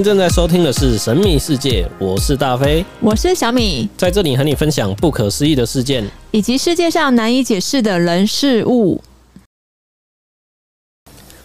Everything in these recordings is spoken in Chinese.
您正在收听的是《神秘世界》，我是大飞，我是小米，在这里和你分享不可思议的事件，以及世界上难以解释的人事物。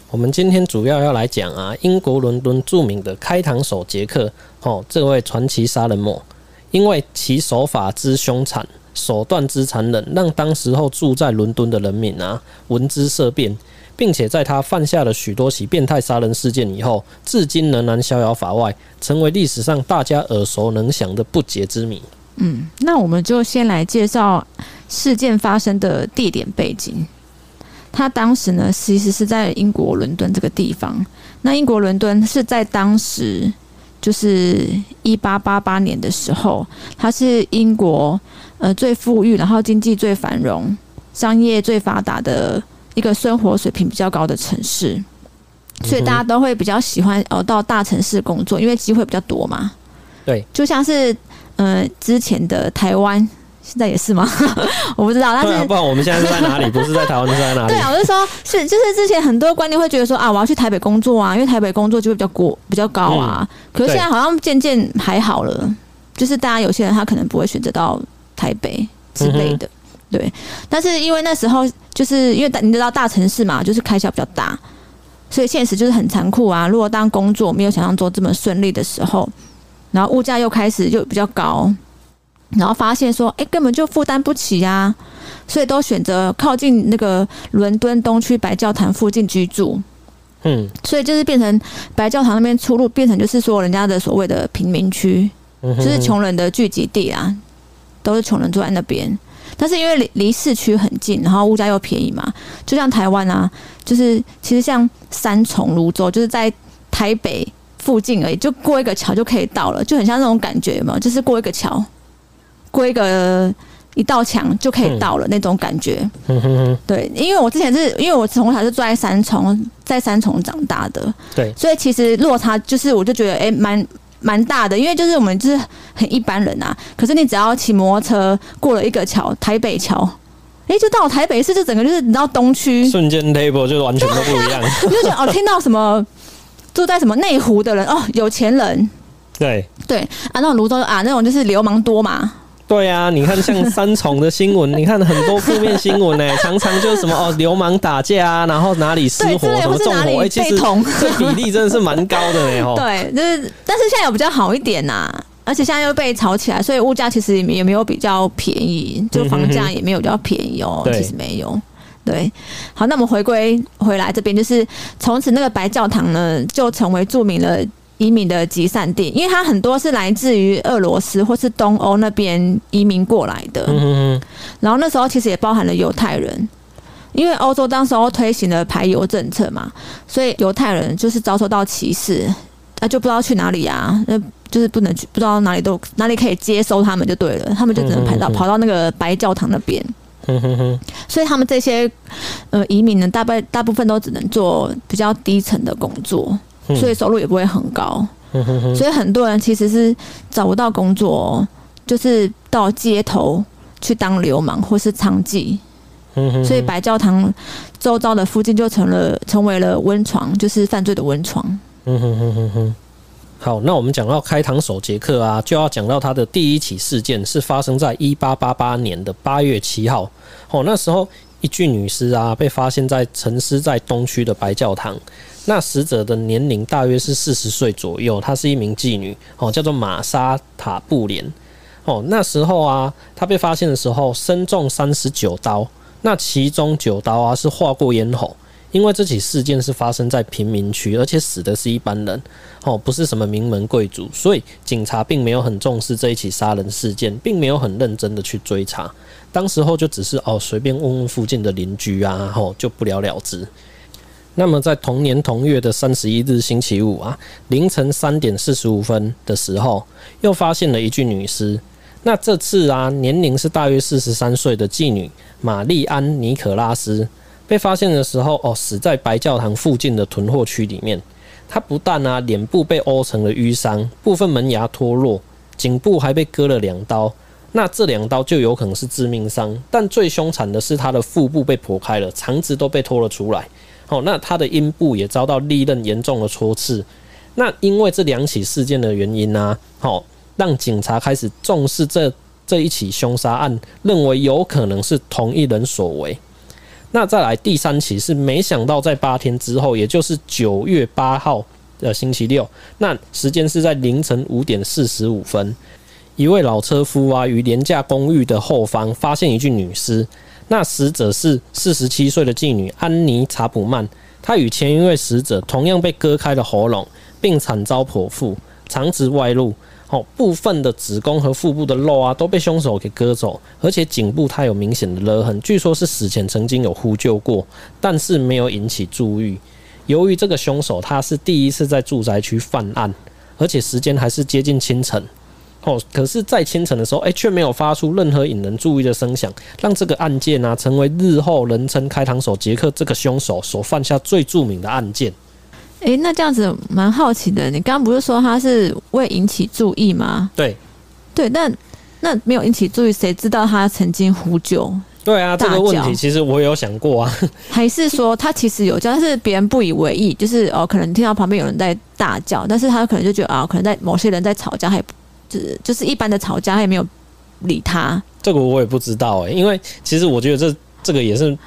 我们今天主要要来讲啊，英国伦敦著名的开膛手杰克，哦，这位传奇杀人魔，因为其手法之凶残，手段之残忍，让当时候住在伦敦的人民啊闻之色变。并且在他犯下了许多起变态杀人事件以后，至今仍然逍遥法外，成为历史上大家耳熟能详的不解之谜。嗯，那我们就先来介绍事件发生的地点背景。他当时呢，其实是在英国伦敦这个地方。那英国伦敦是在当时，就是一八八八年的时候，它是英国呃最富裕，然后经济最繁荣、商业最发达的。一个生活水平比较高的城市，所以大家都会比较喜欢哦到大城市工作，因为机会比较多嘛。对，就像是嗯、呃、之前的台湾，现在也是吗？我不知道，但是、啊、不然我们现在是在哪里？不是在台湾，是在哪里？对啊，我是说，是就是之前很多观念会觉得说啊，我要去台北工作啊，因为台北工作就会比较过比较高啊。嗯、可是现在好像渐渐还好了，就是大家有些人他可能不会选择到台北之类的。嗯对，但是因为那时候就是因为大你知道大城市嘛，就是开销比较大，所以现实就是很残酷啊。如果当工作没有想象中这么顺利的时候，然后物价又开始就比较高，然后发现说，哎，根本就负担不起呀，所以都选择靠近那个伦敦东区白教堂附近居住。嗯，所以就是变成白教堂那边出入变成就是说人家的所谓的贫民区，就是穷人的聚集地啊，都是穷人住在那边。但是因为离离市区很近，然后物价又便宜嘛，就像台湾啊，就是其实像三重、泸州，就是在台北附近而已，就过一个桥就可以到了，就很像那种感觉嘛，就是过一个桥，过一个一道墙就可以到了那种感觉。嗯、对，因为我之前是因为我从小是住在三重，在三重长大的，对，所以其实落差就是我就觉得哎蛮。欸蛮大的，因为就是我们就是很一般人啊。可是你只要骑摩托车过了一个桥，台北桥，哎、欸，就到台北市，就整个就是你知道东区，瞬间 table 就完全都不一样。你就觉得哦，听到什么住在什么内湖的人哦，有钱人，对对啊，那种泸州啊，那种就是流氓多嘛。对啊，你看像三重的新闻，你看很多负面新闻呢，常常就是什么哦，流氓打架啊，然后哪里失火，什么纵火，哎，其实这比例真的是蛮高的呢。对，就是，但是现在有比较好一点呐、啊，而且现在又被炒起来，所以物价其实也没有比较便宜，就房价也没有比较便宜哦，其实没有。对，好，那我们回归回来这边，就是从此那个白教堂呢，就成为著名的。移民的集散地，因为它很多是来自于俄罗斯或是东欧那边移民过来的。嗯。然后那时候其实也包含了犹太人，因为欧洲当时候推行了排犹政策嘛，所以犹太人就是遭受到歧视，啊，就不知道去哪里啊，那就是不能去，不知道哪里都哪里可以接收他们就对了，他们就只能排到跑到那个白教堂那边。所以他们这些呃移民呢，大部大部分都只能做比较低层的工作。所以收入也不会很高，所以很多人其实是找不到工作，就是到街头去当流氓或是娼妓。所以白教堂周遭的附近就成了成为了温床，就是犯罪的温床。嗯哼哼哼哼好，那我们讲到开膛手杰克啊，就要讲到他的第一起事件是发生在一八八八年的八月七号。哦，那时候一具女尸啊被发现在沉尸在东区的白教堂。那死者的年龄大约是四十岁左右，她是一名妓女，哦，叫做玛莎塔布莲，哦，那时候啊，她被发现的时候身中三十九刀，那其中九刀啊是划过咽喉，因为这起事件是发生在贫民区，而且死的是一般人，哦，不是什么名门贵族，所以警察并没有很重视这一起杀人事件，并没有很认真的去追查，当时候就只是哦随便问问附近的邻居啊，哦，就不了了之。那么，在同年同月的三十一日星期五啊，凌晨三点四十五分的时候，又发现了一具女尸。那这次啊，年龄是大约四十三岁的妓女玛丽安·尼可拉斯被发现的时候，哦，死在白教堂附近的囤货区里面。他不但啊，脸部被殴成了淤伤，部分门牙脱落，颈部还被割了两刀。那这两刀就有可能是致命伤。但最凶残的是，他的腹部被剖开了，肠子都被拖了出来。哦，那他的阴部也遭到利刃严重的戳刺，那因为这两起事件的原因呢、好、哦，让警察开始重视这这一起凶杀案，认为有可能是同一人所为。那再来第三起是没想到在八天之后，也就是九月八号的星期六，那时间是在凌晨五点四十五分，一位老车夫啊于廉价公寓的后方发现一具女尸，那死者是四十七岁的妓女安妮查普曼，她与前一位死者同样被割开了喉咙，并惨遭剖腹，肠子外露。哦，部分的子宫和腹部的肉啊都被凶手给割走，而且颈部它有明显的勒痕，据说是死前曾经有呼救过，但是没有引起注意。由于这个凶手他是第一次在住宅区犯案，而且时间还是接近清晨。哦，可是，在清晨的时候，哎，却没有发出任何引人注意的声响，让这个案件啊成为日后人称“开膛手杰克”这个凶手所犯下最著名的案件。诶、欸，那这样子蛮好奇的。你刚刚不是说他是未引起注意吗？对，对，但那没有引起注意，谁知道他曾经呼救？对啊，这个问题其实我有想过啊。还是说他其实有叫，但是别人不以为意，就是哦，可能听到旁边有人在大叫，但是他可能就觉得啊、哦，可能在某些人在吵架，还就是就是一般的吵架，他也没有理他。这个我也不知道哎、欸，因为其实我觉得这这个也是。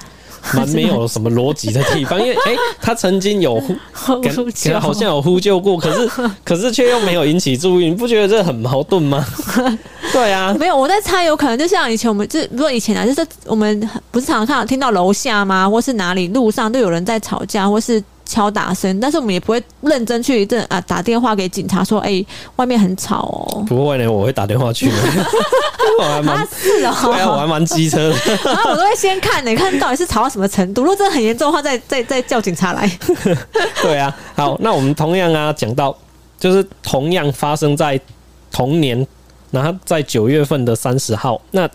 蛮没有什么逻辑的地方，因为哎、欸，他曾经有 呼，好像有呼救过，可是 可是却又没有引起注意，你不觉得这很矛盾吗？对啊，没有，我在猜，有可能就像以前我们就，如果以前啊，就是我们不是常常看到听到楼下吗，或是哪里路上都有人在吵架，或是。敲打声，但是我们也不会认真去这啊打电话给警察说，哎、欸，外面很吵哦。不会呢，我会打电话去。我还蛮是哦，对啊，我还蛮机车的。然后我都会先看，你看到底是吵到什么程度。如果真的很严重的话，再再再叫警察来。对啊，好，那我们同样啊讲到，就是同样发生在同年，然后在九月份的三十号，那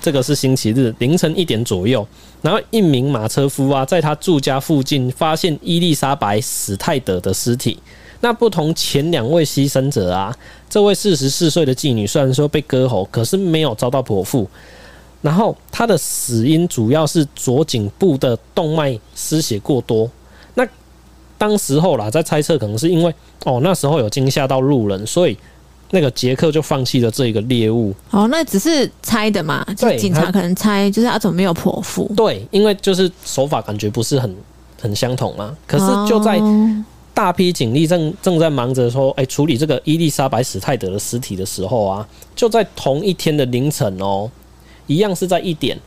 这个是星期日凌晨一点左右。然后一名马车夫啊，在他住家附近发现伊丽莎白史泰德的尸体。那不同前两位牺牲者啊，这位四十四岁的妓女虽然说被割喉，可是没有遭到剖腹。然后她的死因主要是左颈部的动脉失血过多。那当时候啦，在猜测可能是因为哦，那时候有惊吓到路人，所以。那个杰克就放弃了这一个猎物。哦，那只是猜的嘛？对，警察可能猜，就是他怎么没有剖腹？对，因为就是手法感觉不是很很相同嘛。可是就在大批警力正正在忙着说，哎，处理这个伊丽莎白史泰德的尸体的时候啊，就在同一天的凌晨哦，一样是在一点，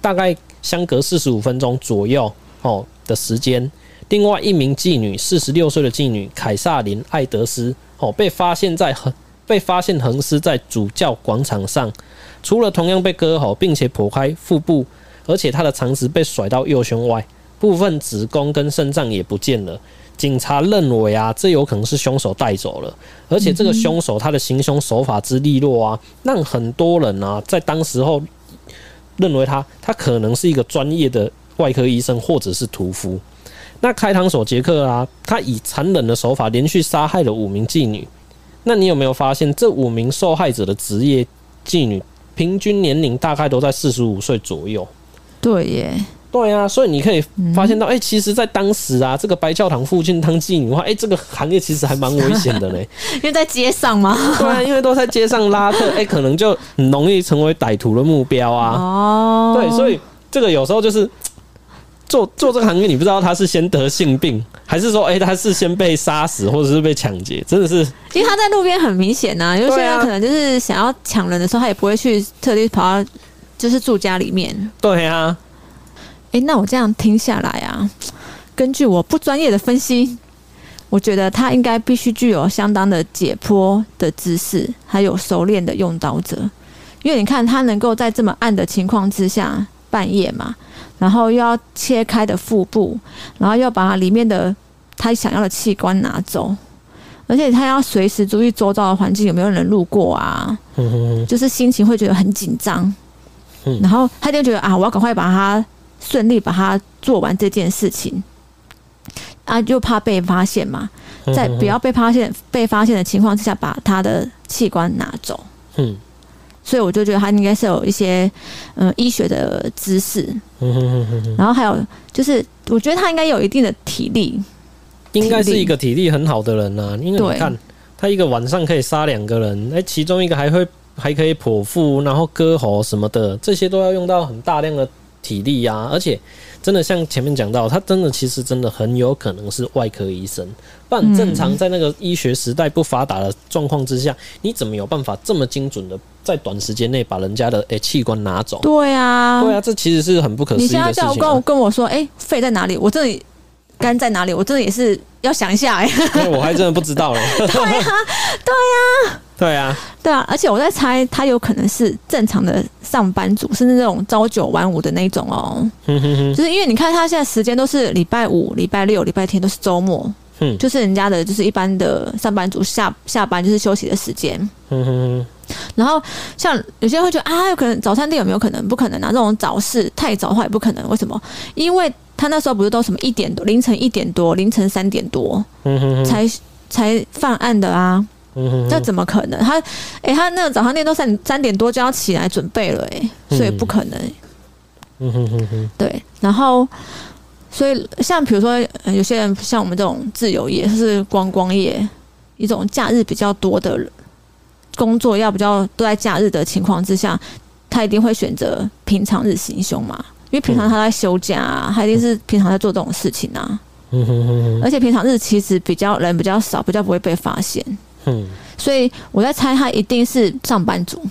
大概相隔四十五分钟左右哦的时间，另外一名妓女，四十六岁的妓女凯撒琳·艾德斯哦，被发现在很。被发现横尸在主教广场上，除了同样被割喉，并且剖开腹部，而且他的肠子被甩到右胸外，部分子宫跟肾脏也不见了。警察认为啊，这有可能是凶手带走了，而且这个凶手他的行凶手法之利落啊，让很多人啊在当时候认为他他可能是一个专业的外科医生或者是屠夫。那开膛手杰克啊，他以残忍的手法连续杀害了五名妓女。那你有没有发现，这五名受害者的职业妓女平均年龄大概都在四十五岁左右？对耶，对啊，所以你可以发现到，哎、嗯欸，其实，在当时啊，这个白教堂附近当妓女的话，哎、欸，这个行业其实还蛮危险的嘞，因为在街上嘛，对啊，因为都在街上拉客，哎、欸，可能就很容易成为歹徒的目标啊。哦，对，所以这个有时候就是。做做这个行业，你不知道他是先得性病，还是说，哎、欸，他是先被杀死，或者是被抢劫？真的是，因为他在路边很明显呐、啊，有些人可能就是想要抢人的时候，他也不会去特地跑到就是住家里面。对啊，哎、欸，那我这样听下来啊，根据我不专业的分析，我觉得他应该必须具有相当的解剖的知识，还有熟练的用刀者，因为你看他能够在这么暗的情况之下，半夜嘛。然后又要切开的腹部，然后又把它里面的他想要的器官拿走，而且他要随时注意周遭的环境有没有人路过啊，就是心情会觉得很紧张，然后他就觉得啊，我要赶快把它顺利把它做完这件事情，啊，就怕被发现嘛，在不要被发现被发现的情况之下，把他的器官拿走。嗯。所以我就觉得他应该是有一些嗯医学的知识，然后还有就是我觉得他应该有一定的体力，应该是一个体力很好的人呐、啊，因为你看他一个晚上可以杀两个人，哎，其中一个还会还可以剖腹，然后割喉什么的，这些都要用到很大量的体力呀、啊，而且。真的像前面讲到，他真的其实真的很有可能是外科医生。不然正常在那个医学时代不发达的状况之下，你怎么有办法这么精准的在短时间内把人家的诶器官拿走？对啊，对啊，这其实是很不可思议的事情、啊。你现在叫我跟我跟我说，诶，肺在哪里？我这里肝在哪里？我真的也是要想一下我还真的不知道嘞。对啊，对呀。对啊，对啊，而且我在猜，他有可能是正常的上班族，甚至那种朝九晚五的那种哦。就是因为你看他现在时间都是礼拜五、礼拜六、礼拜天都是周末，嗯，就是人家的就是一般的上班族下下班就是休息的时间。嗯哼哼。然后像有些人会觉得啊，有可能早餐店有没有可能？不可能啊，这种早市太早的话也不可能。为什么？因为他那时候不是都什么一点多、凌晨一点多、凌晨三点多，才才犯案的啊。这怎么可能？他，哎、欸，他那个早上店都三三点多就要起来准备了，哎，所以不可能。嗯哼哼哼。对，然后，所以像比如说，有些人像我们这种自由业，是观光业，一种假日比较多的工作，要比较都在假日的情况之下，他一定会选择平常日行凶嘛，因为平常他在休假，啊，他一定是平常在做这种事情啊。嗯哼哼哼。而且平常日其实比较人比较少，比较不会被发现。嗯，所以我在猜他一定是上班族，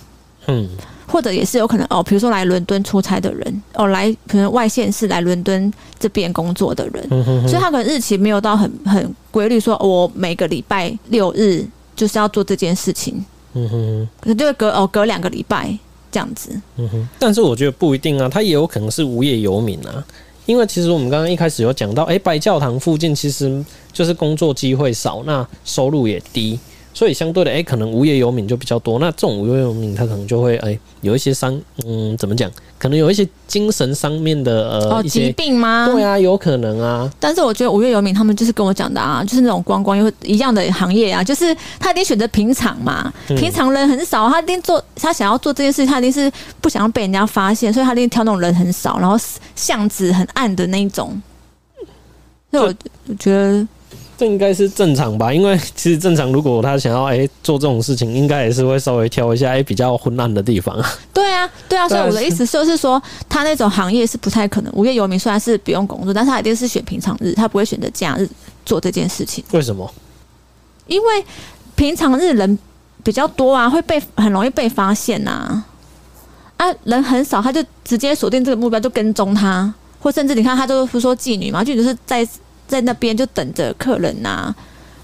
嗯，或者也是有可能哦，比如说来伦敦出差的人，哦，来可能外县市来伦敦这边工作的人，嗯哼哼，所以他可能日期没有到很很规律，说我每个礼拜六日就是要做这件事情，嗯哼哼，可能就会隔哦隔两个礼拜这样子，嗯哼，但是我觉得不一定啊，他也有可能是无业游民啊。因为其实我们刚刚一开始有讲到，哎，白教堂附近其实就是工作机会少，那收入也低。所以相对的，哎、欸，可能无业游民就比较多。那这种无业游民，他可能就会，哎、欸，有一些伤，嗯，怎么讲？可能有一些精神上面的，呃，哦，疾病吗？对啊，有可能啊。但是我觉得无业游民他们就是跟我讲的啊，就是那种观光又一样的行业啊，就是他一定选择平常嘛，平常人很少，他一定做他想要做这件事，他一定是不想要被人家发现，所以他一定挑那种人很少，然后巷子很暗的那一种。所以我我觉得。这应该是正常吧，因为其实正常，如果他想要哎、欸、做这种事情，应该也是会稍微挑一下哎、欸、比较昏暗的地方。对啊，对啊，所以我的意思就是说，他那种行业是不太可能。无业游民虽然是不用工作，但是他一定是选平常日，他不会选择假日做这件事情。为什么？因为平常日人比较多啊，会被很容易被发现呐、啊。啊，人很少，他就直接锁定这个目标，就跟踪他，或甚至你看，他都不是说妓女嘛，妓女是在。在那边就等着客人呐、啊，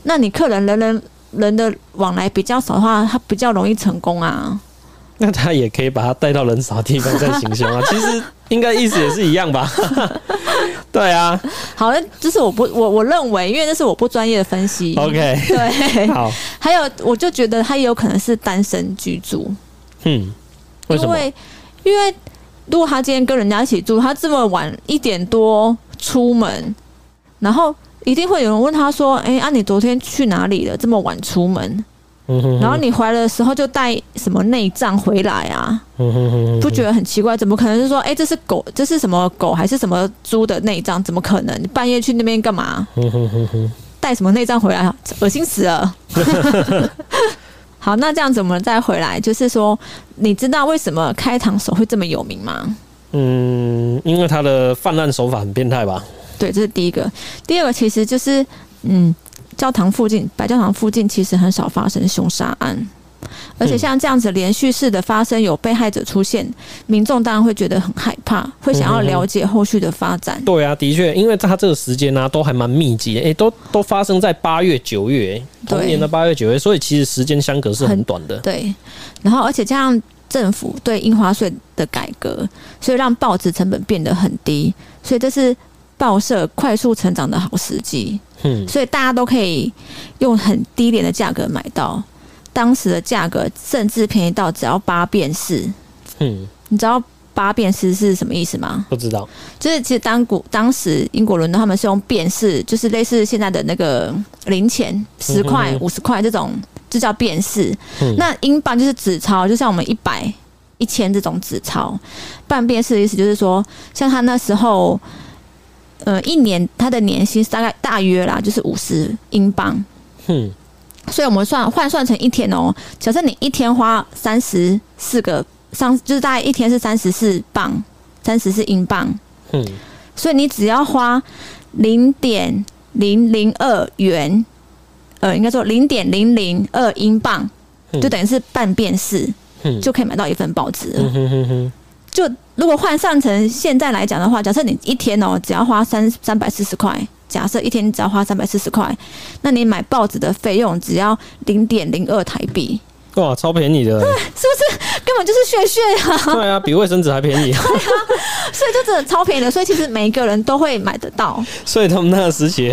那你客人人人人的往来比较少的话，他比较容易成功啊。那他也可以把他带到人少的地方再行凶啊。其实应该意思也是一样吧？对啊。好，这是我不我我认为，因为那是我不专业的分析。OK。对。好。还有，我就觉得他也有可能是单身居住。嗯。因为因为如果他今天跟人家一起住，他这么晚一点多出门。然后一定会有人问他说：“哎，啊，你昨天去哪里了？这么晚出门？然后你回来的时候就带什么内脏回来啊？不觉得很奇怪？怎么可能是说，哎，这是狗，这是什么狗还是什么猪的内脏？怎么可能？你半夜去那边干嘛？带什么内脏回来？恶心死了！好，那这样子我们再回来，就是说，你知道为什么开膛手会这么有名吗？嗯，因为他的犯案手法很变态吧。”对，这是第一个。第二个其实就是，嗯，教堂附近，白教堂附近其实很少发生凶杀案，而且像这样子连续式的发生，有被害者出现，民众当然会觉得很害怕，会想要了解后续的发展。嗯、对啊，的确，因为他这个时间呢、啊，都还蛮密集的，诶，都都发生在八月、九月，同年的八月、九月，所以其实时间相隔是很短的。对，然后而且加上政府对印花税的改革，所以让报纸成本变得很低，所以这是。报社快速成长的好时机，嗯，所以大家都可以用很低廉的价格买到，当时的价格甚至便宜到只要八便士，嗯，你知道八便士是什么意思吗？不知道，就是其实当古当时英国伦敦他们是用便士，就是类似现在的那个零钱，十块、五十块这种，就叫便士。嗯，那英镑就是纸钞，就像我们一百、一千这种纸钞，半便士的意思就是说，像他那时候。呃一年他的年薪大概大约啦，就是五十英镑。嗯，所以我们算换算成一天哦，假设你一天花三十四个上，就是大概一天是三十四磅，三十四英镑。嗯，所以你只要花零点零零二元，呃，应该说零点零零二英镑，就等于是半便士，嗯，就可以买到一份报纸。嗯哼哼哼。就如果换算成现在来讲的话，假设你一天哦，只要花三三百四十块，假设一天只要花三百四十块，那你买报纸的费用只要零点零二台币。哇，超便宜的，对，是不是根本就是血血啊？对啊，比卫生纸还便宜。对啊，所以就真的超便宜的，所以其实每一个人都会买得到。所以他们那个时节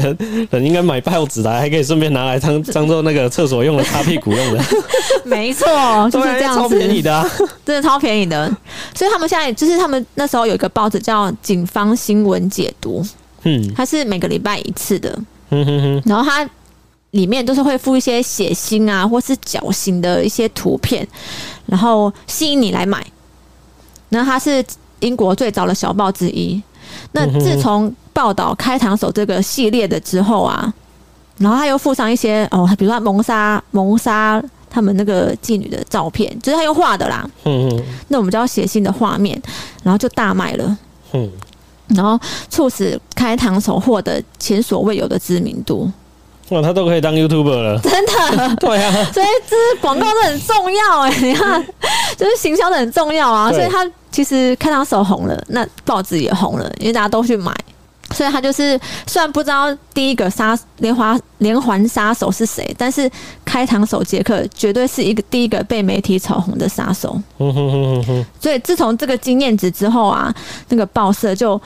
人应该买报纸来，还可以顺便拿来当当做那个厕所用的擦屁股用的。没错，就是这样子，超便宜的啊，真的超便宜的。所以他们现在就是他们那时候有一个报纸叫《警方新闻解读》，嗯，它是每个礼拜一次的，嗯哼哼，然后它。里面都是会附一些血腥啊，或是绞刑的一些图片，然后吸引你来买。那它是英国最早的小报之一。那自从报道开膛手这个系列的之后啊，然后他又附上一些哦，比如说谋杀谋杀他们那个妓女的照片，就是他又画的啦。嗯嗯。那我们叫写信的画面，然后就大卖了。嗯。然后促使开膛手获得前所未有的知名度。哇，他都可以当 YouTuber 了，真的？对啊，所以这是广告是很重要哎，你看，就是行销的很重要啊。所以他其实开膛手红了，那报纸也红了，因为大家都去买，所以他就是虽然不知道第一个杀连环连环杀手是谁，但是开膛手杰克绝对是一个第一个被媒体炒红的杀手。所以自从这个经验值之后啊，那个报社就。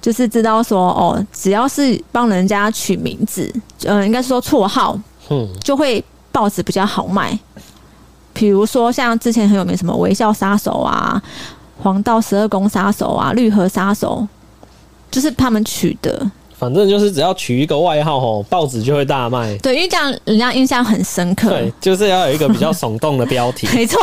就是知道说哦，只要是帮人家取名字，嗯，应该是说绰号，嗯，就会报纸比较好卖。比如说像之前很有名什么微笑杀手啊、黄道十二宫杀手啊、绿河杀手，就是他们取的。反正就是只要取一个外号吼，报纸就会大卖。对，因为这样人家印象很深刻。对，就是要有一个比较耸动的标题。没错。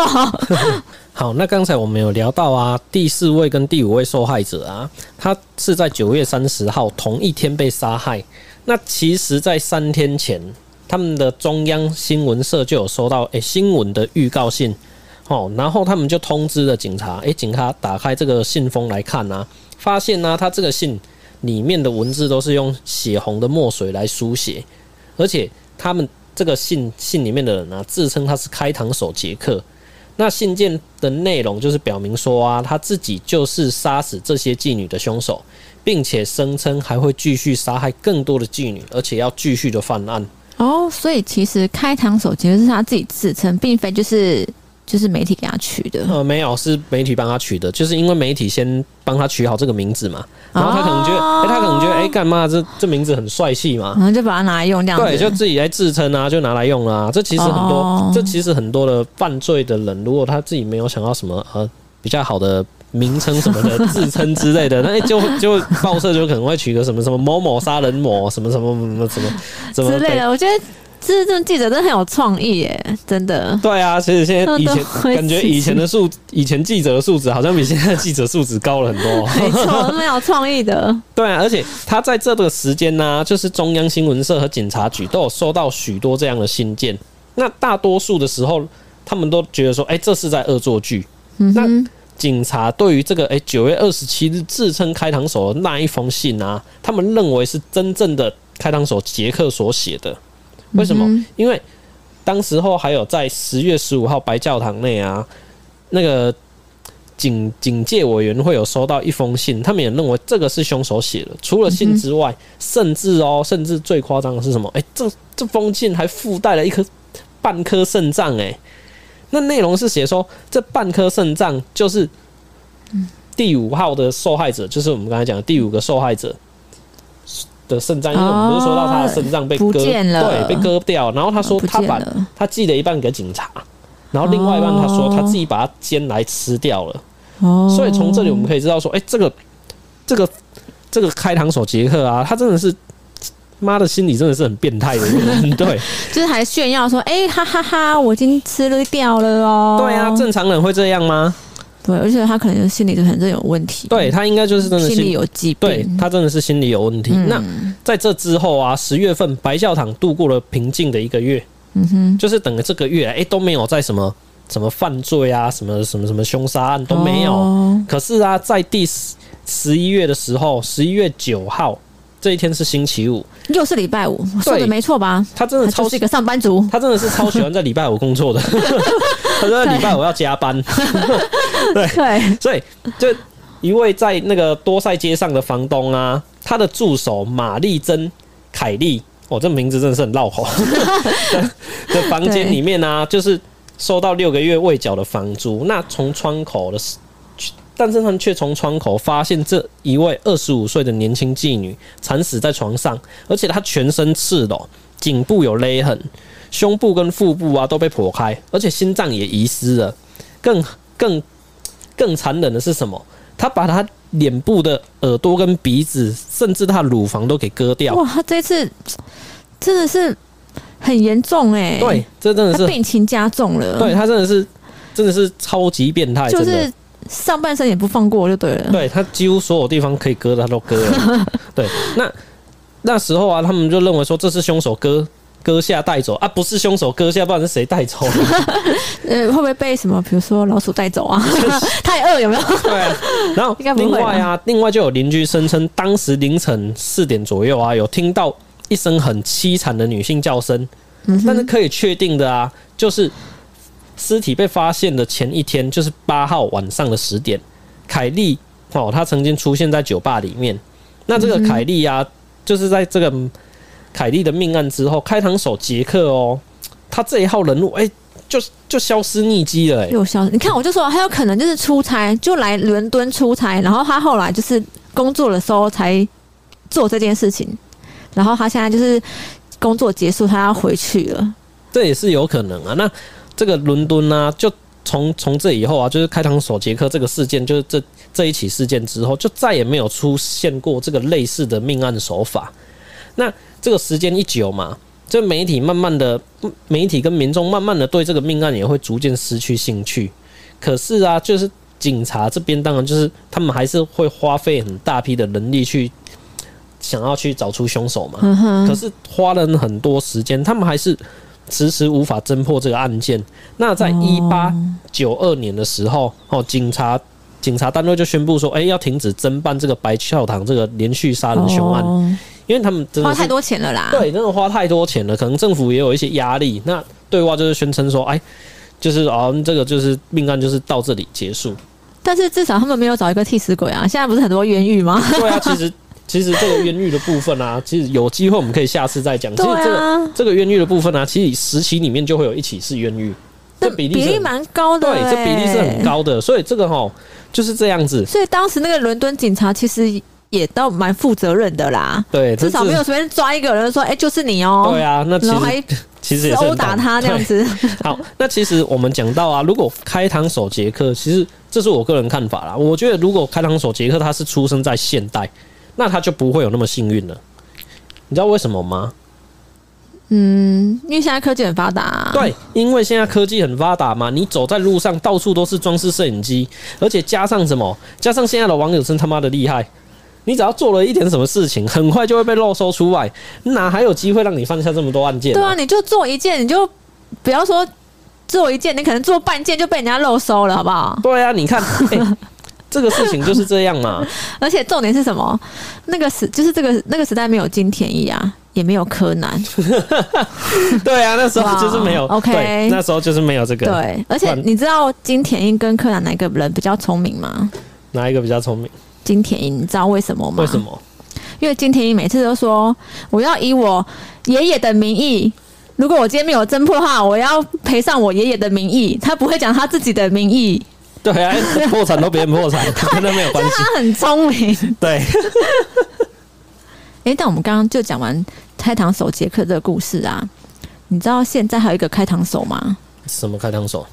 好，那刚才我们有聊到啊，第四位跟第五位受害者啊，他是在九月三十号同一天被杀害。那其实，在三天前，他们的中央新闻社就有收到诶、新闻的预告信，哦，然后他们就通知了警察。诶、警察打开这个信封来看啊，发现呢、他这个信。里面的文字都是用血红的墨水来书写，而且他们这个信信里面的人啊，自称他是开膛手杰克。那信件的内容就是表明说啊，他自己就是杀死这些妓女的凶手，并且声称还会继续杀害更多的妓女，而且要继续的犯案。哦，所以其实开膛手其实是他自己自称，并非就是。就是媒体给他取的，呃，没有，是媒体帮他取的，就是因为媒体先帮他取好这个名字嘛，然后他可能觉得，哎、哦欸，他可能觉得，哎、欸，干嘛这这名字很帅气嘛，然后就把它拿来用这样子，对，就自己来自称啊，就拿来用啊。这其实很多，哦、这其实很多的犯罪的人，如果他自己没有想到什么呃比较好的名称什么的自称之类的，那就就报社就可能会取个什么什么某某杀人魔什么什么什么什么什么之类的，我觉得。这这记者真的很有创意耶，真的。对啊，其实现在以前感觉以前的素，以前记者的素质好像比现在的记者素质高了很多。没错，蛮有创意的。对啊，而且他在这个时间呢、啊，就是中央新闻社和警察局都有收到许多这样的信件。那大多数的时候，他们都觉得说，哎、欸，这是在恶作剧。嗯、那警察对于这个，哎、欸，九月二十七日自称开膛手的那一封信啊，他们认为是真正的开膛手杰克所写的。为什么？因为当时候还有在十月十五号白教堂内啊，那个警警戒委员会有收到一封信，他们也认为这个是凶手写的。除了信之外，甚至哦，甚至最夸张的是什么？哎，这这封信还附带了一颗半颗肾脏，哎，那内容是写说这半颗肾脏就是第五号的受害者，就是我们刚才讲的第五个受害者。的肾脏，因为我们不是说到他的肾脏被割，对，被割掉。然后他说他把他寄了一半给警察，然后另外一半他说他自己把它煎来吃掉了。哦，所以从这里我们可以知道说，哎，这个这个这个开膛手杰克啊，他真的是妈的心理真的是很变态的人，对，就是还炫耀说，哎哈哈哈，我已经吃了掉了哦。对啊，正常人会这样吗？对，而且他可能心理就很真的有问题。对他应该就是真的心理有疾病。对他真的是心理有问题。嗯、那在这之后啊，十月份白教堂度过了平静的一个月。嗯哼，就是等了这个月，哎、欸，都没有在什么什么犯罪啊，什么什么什么凶杀案都没有。哦、可是啊，在第十十一月的时候，十一月九号。这一天是星期五，又是礼拜五，我说的没错吧？他真的超是一个上班族，他真的是超喜欢在礼拜五工作的。他说礼拜五要加班，对，对，所以就一位在那个多塞街上的房东啊，他的助手玛丽珍凯利，哦，这名字真的是很绕口。的房间里面呢、啊，就是收到六个月未缴的房租，那从窗口的。但是他们却从窗口发现这一位二十五岁的年轻妓女惨死在床上，而且她全身赤裸，颈部有勒痕，胸部跟腹部啊都被剖开，而且心脏也遗失了。更更更残忍的是什么？他把他脸部的耳朵跟鼻子，甚至他乳房都给割掉。哇，他这次真的是很严重哎！对，这真的是病情加重了。对，他真的是真的是超级变态，就是。上半身也不放过就对了，对，他几乎所有地方可以割的他都割了。对，那那时候啊，他们就认为说这是凶手割割下带走啊，不是凶手割下，不然是谁带走？呃，会不会被什么，比如说老鼠带走啊？太饿有没有？对啊。然后另外啊，另外就有邻居声称，当时凌晨四点左右啊，有听到一声很凄惨的女性叫声，嗯、但是可以确定的啊，就是。尸体被发现的前一天，就是八号晚上的十点，凯莉哦，她曾经出现在酒吧里面。那这个凯莉啊，就是在这个凯莉的命案之后，开膛手杰克哦，他这一号人物哎、欸，就就消失匿迹了、欸，又消失。你看，我就说他有可能就是出差，就来伦敦出差，然后他后来就是工作的时候才做这件事情，然后他现在就是工作结束，他要回去了，这也是有可能啊。那。这个伦敦呢，就从从这以后啊，就是开膛手杰克这个事件，就是这这一起事件之后，就再也没有出现过这个类似的命案手法。那这个时间一久嘛，这媒体慢慢的，媒体跟民众慢慢的对这个命案也会逐渐失去兴趣。可是啊，就是警察这边，当然就是他们还是会花费很大批的人力去想要去找出凶手嘛。可是花了很多时间，他们还是。迟迟无法侦破这个案件。那在一八九二年的时候，哦，警察警察单位就宣布说，哎，要停止侦办这个白教堂这个连续杀人凶案，因为他们真的花太多钱了啦。对，真的花太多钱了，可能政府也有一些压力。那对外就是宣称说，哎，就是哦，这个就是命案，就是到这里结束。但是至少他们没有找一个替死鬼啊！现在不是很多冤狱吗？对啊，其实。其实这个冤狱的部分啊，其实有机会我们可以下次再讲。其实这个这个冤狱的部分啊，其实十起里面就会有一起是冤狱，这比例比例蛮高的。对，这比例是很高的，所以这个哈就是这样子。所以当时那个伦敦警察其实也倒蛮负责任的啦。对，至少没有随便抓一个人说，哎，就是你哦。对啊，那其实 其实也是殴打他那样子。好，那其实我们讲到啊，如果开膛手杰克，其实这是我个人看法啦。我觉得如果开膛手杰克他是出生在现代。那他就不会有那么幸运了，你知道为什么吗？嗯，因为现在科技很发达啊。对，因为现在科技很发达嘛，你走在路上到处都是装饰摄影机，而且加上什么？加上现在的网友真他妈的厉害，你只要做了一点什么事情，很快就会被漏搜出来，哪还有机会让你犯下这么多案件啊？对啊，你就做一件，你就不要说做一件，你可能做半件就被人家漏搜了，好不好？对啊，你看。欸这个事情就是这样嘛，而且重点是什么？那个时就是这个那个时代没有金田一啊，也没有柯南。对啊，那时候就是没有。OK，那时候就是没有这个。对，而且你知道金田一跟柯南哪个人比较聪明吗？哪一个比较聪明？金田一，你知道为什么吗？为什么？因为金田一每次都说我要以我爷爷的名义，如果我今天没有侦破的话，我要赔上我爷爷的名义。他不会讲他自己的名义。对啊，破产都别人破产，跟他没有关系。他很聪明。对。哎，但我们刚刚就讲完开膛手杰克这个故事啊，你知道现在还有一个开膛手吗？什么开膛手？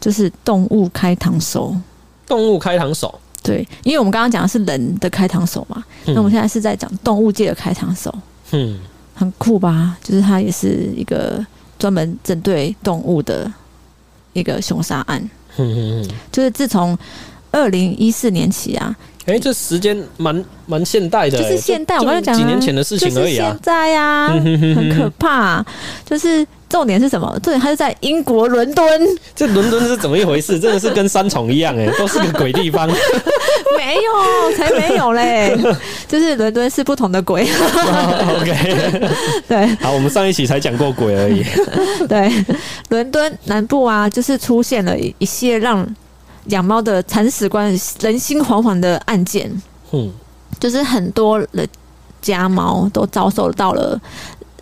就是动物开膛手。动物开膛手。对，因为我们刚刚讲的是人的开膛手嘛，嗯、那我们现在是在讲动物界的开膛手。嗯，很酷吧？就是他也是一个专门针对动物的一个凶杀案。嗯嗯嗯，就是自从二零一四年起啊。哎、欸，这时间蛮蛮现代的，就是现代。我刚才讲，几年前的事情而已啊。现在呀、啊，很可怕、啊。就是重点是什么？重点它是在英国伦敦。这伦敦是怎么一回事？真的是跟三重一样哎，都是个鬼地方。没有，才没有嘞。就是伦敦是不同的鬼。oh, OK，对。好，我们上一期才讲过鬼而已。对，伦敦南部啊，就是出现了一些让。养猫的铲屎官人心惶惶的案件，嗯，就是很多人家猫都遭受到了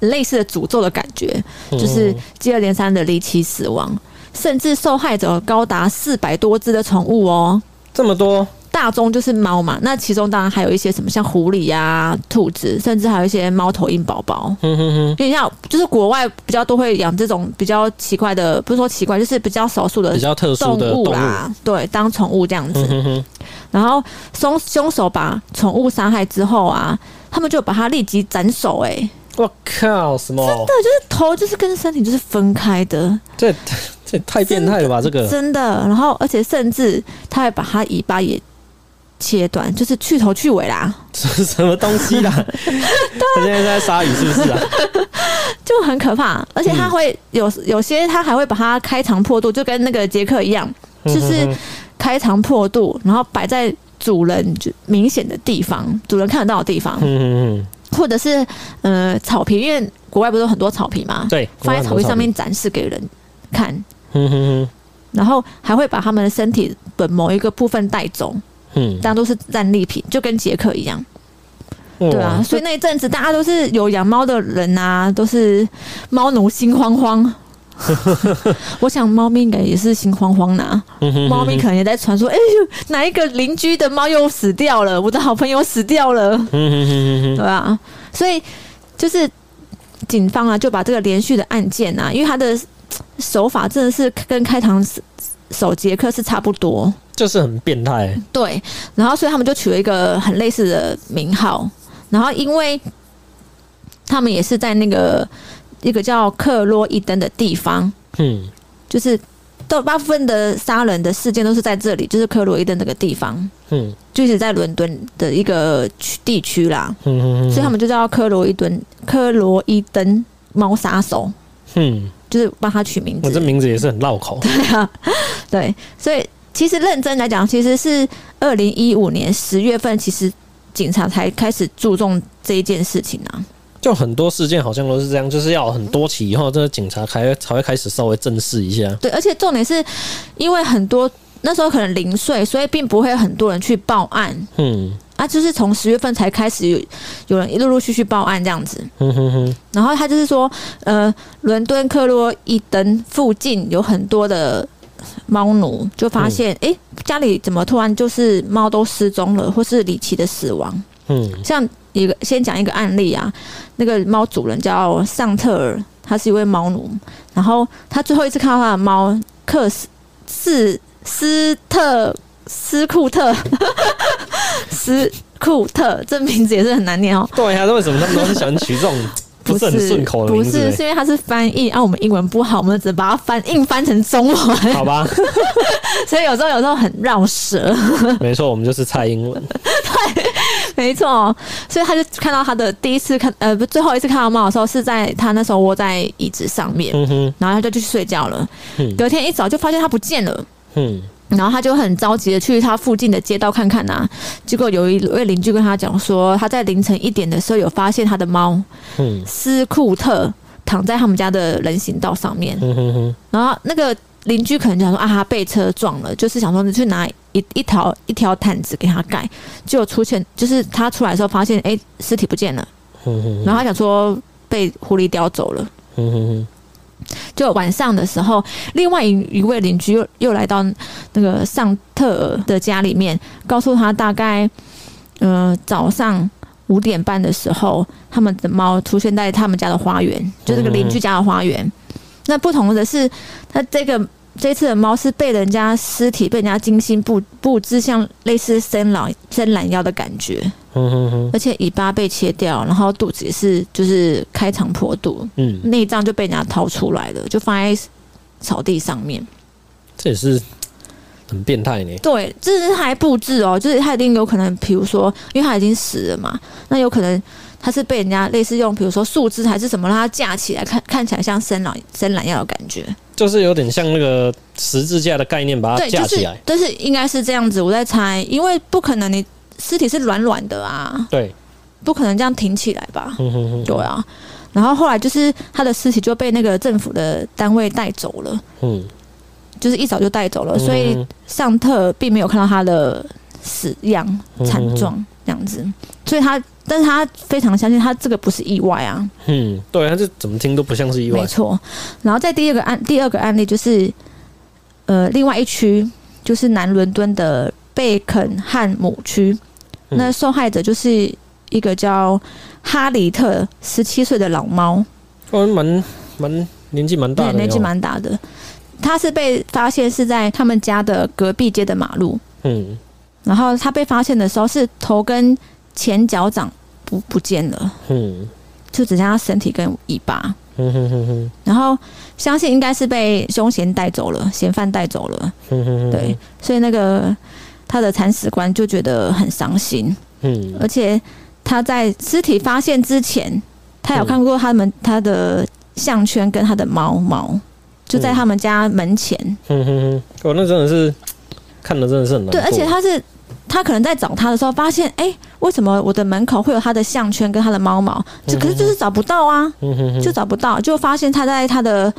类似的诅咒的感觉，就是接二连三的离奇死亡，甚至受害者高达四百多只的宠物哦，这么多。大宗就是猫嘛，那其中当然还有一些什么像狐狸呀、兔子，甚至还有一些猫头鹰宝宝。嗯哼哼，因为像就是国外比较多会养这种比较奇怪的，不是说奇怪，就是比较少数的、比较特殊的动物啦。对，当宠物这样子。嗯哼。然后凶凶手把宠物杀害之后啊，他们就把它立即斩首。哎，我靠，什么？真的就是头就是跟身体就是分开的。这这太变态了吧？这个真的。然后而且甚至他还把它尾巴也。切断就是去头去尾啦，什 什么东西啦？他现在在鲨鱼是不是啊？就很可怕，而且他会有有些他还会把它开肠破肚，就跟那个杰克一样，就是开肠破肚，然后摆在主人就明显的地方，主人看得到的地方。嗯嗯或者是呃草皮，因为国外不是有很多草皮嘛？对，放在草皮上面展示给人看。嗯哼哼。然后还会把他们的身体的某一个部分带走。嗯，大家都是战利品，就跟杰克一样，对啊，所以那一阵子大家都是有养猫的人啊，都是猫奴心慌慌。我想猫咪应该也是心慌慌呐，猫咪可能也在传说，哎呦，哪一个邻居的猫又死掉了？我的好朋友死掉了，对啊，所以就是警方啊，就把这个连续的案件啊，因为他的手法真的是跟开膛手杰克是差不多。就是很变态，对，然后所以他们就取了一个很类似的名号，然后因为他们也是在那个一个叫克洛伊登的地方，嗯，就是大部分的杀人的事件都是在这里，就是克洛伊登这个地方，嗯，就是在伦敦的一个区地区啦，嗯嗯，所以他们就叫克洛伊登克洛伊登猫杀手，嗯，就是帮他取名字，我这名字也是很绕口，对啊，对，所以。其实认真来讲，其实是二零一五年十月份，其实警察才开始注重这一件事情啊。就很多事件好像都是这样，就是要很多起以后，这个警察才才会开始稍微正视一下。对，而且重点是因为很多那时候可能零碎，所以并不会很多人去报案。嗯，啊，就是从十月份才开始有有人陆陆续续报案这样子。嗯哼哼。然后他就是说，呃，伦敦克洛伊登附近有很多的。猫奴就发现，哎、嗯欸，家里怎么突然就是猫都失踪了，或是离奇的死亡？嗯，像一个先讲一个案例啊，那个猫主人叫尚特尔，他是一位猫奴，然后他最后一次看到他的猫克斯斯斯特斯库特 斯库特，这名字也是很难念哦。对呀、啊，那为什么他们都是喜欢取这种？不是很顺口的名字，不是，是因为它是翻译啊，我们英文不好，我们只把它翻硬翻成中文，好吧？所以有时候有时候很绕舌。没错，我们就是蔡英文。对，没错。所以他就看到他的第一次看，呃，不，最后一次看到猫的时候，是在他那时候窝在椅子上面，然后他就去睡觉了。嗯，隔天一早就发现它不见了。嗯。然后他就很着急的去他附近的街道看看呐、啊，结果有一位邻居跟他讲说，他在凌晨一点的时候有发现他的猫，嗯，斯库特躺在他们家的人行道上面，嗯哼哼，然后那个邻居可能想说啊，他被车撞了，就是想说你去拿一一条一条毯子给他盖，结果出现就是他出来的时候发现，哎，尸体不见了，然后他想说被狐狸叼走了。就晚上的时候，另外一一位邻居又又来到那个尚特尔的家里面，告诉他大概，呃，早上五点半的时候，他们的猫出现在他们家的花园，就这个邻居家的花园。那不同的是，它这个。这次的猫是被人家尸体被人家精心布布置，像类似伸懒伸懒腰的感觉，嗯哼哼，而且尾巴被切掉，然后肚子也是就是开肠破肚，嗯，内脏就被人家掏出来了，就放在草地上面。这也是很变态呢。对，这是还布置哦，就是他一定有可能，比如说，因为他已经死了嘛，那有可能他是被人家类似用，比如说树枝还是什么，让他架起来，看看起来像伸懒伸懒腰的感觉，就是有点像那个十字架的概念，把它架起来。但、就是应该是这样子，我在猜，因为不可能你尸体是软软的啊，对，不可能这样挺起来吧？嗯哼哼，对啊。然后后来就是他的尸体就被那个政府的单位带走了，嗯，就是一早就带走了，所以尚特并没有看到他的死样惨状这样子，所以他，但是他非常相信他这个不是意外啊，嗯，对，他这怎么听都不像是意外，没错。然后在第二个案，第二个案例就是，呃，另外一区就是南伦敦的贝肯汉姆区，那受害者就是一个叫。哈里特十七岁的老猫，哦，蛮蛮年纪蛮大的，年纪蛮大的。他是被发现是在他们家的隔壁街的马路，嗯，然后他被发现的时候是头跟前脚掌不不见了，嗯，就只剩下身体跟尾巴，嗯哼哼哼。然后相信应该是被凶嫌带走了，嫌犯带走了，嗯哼哼。对，所以那个他的铲屎官就觉得很伤心，嗯，而且。他在尸体发现之前，他有看过他们他的项圈跟他的猫猫，就在他们家门前。嗯哼哼，哦，那真的是看的真的是很难。对，而且他是他可能在找他的时候，发现哎、欸，为什么我的门口会有他的项圈跟他的猫毛？这可是就是找不到啊，就找不到，就发现他在他的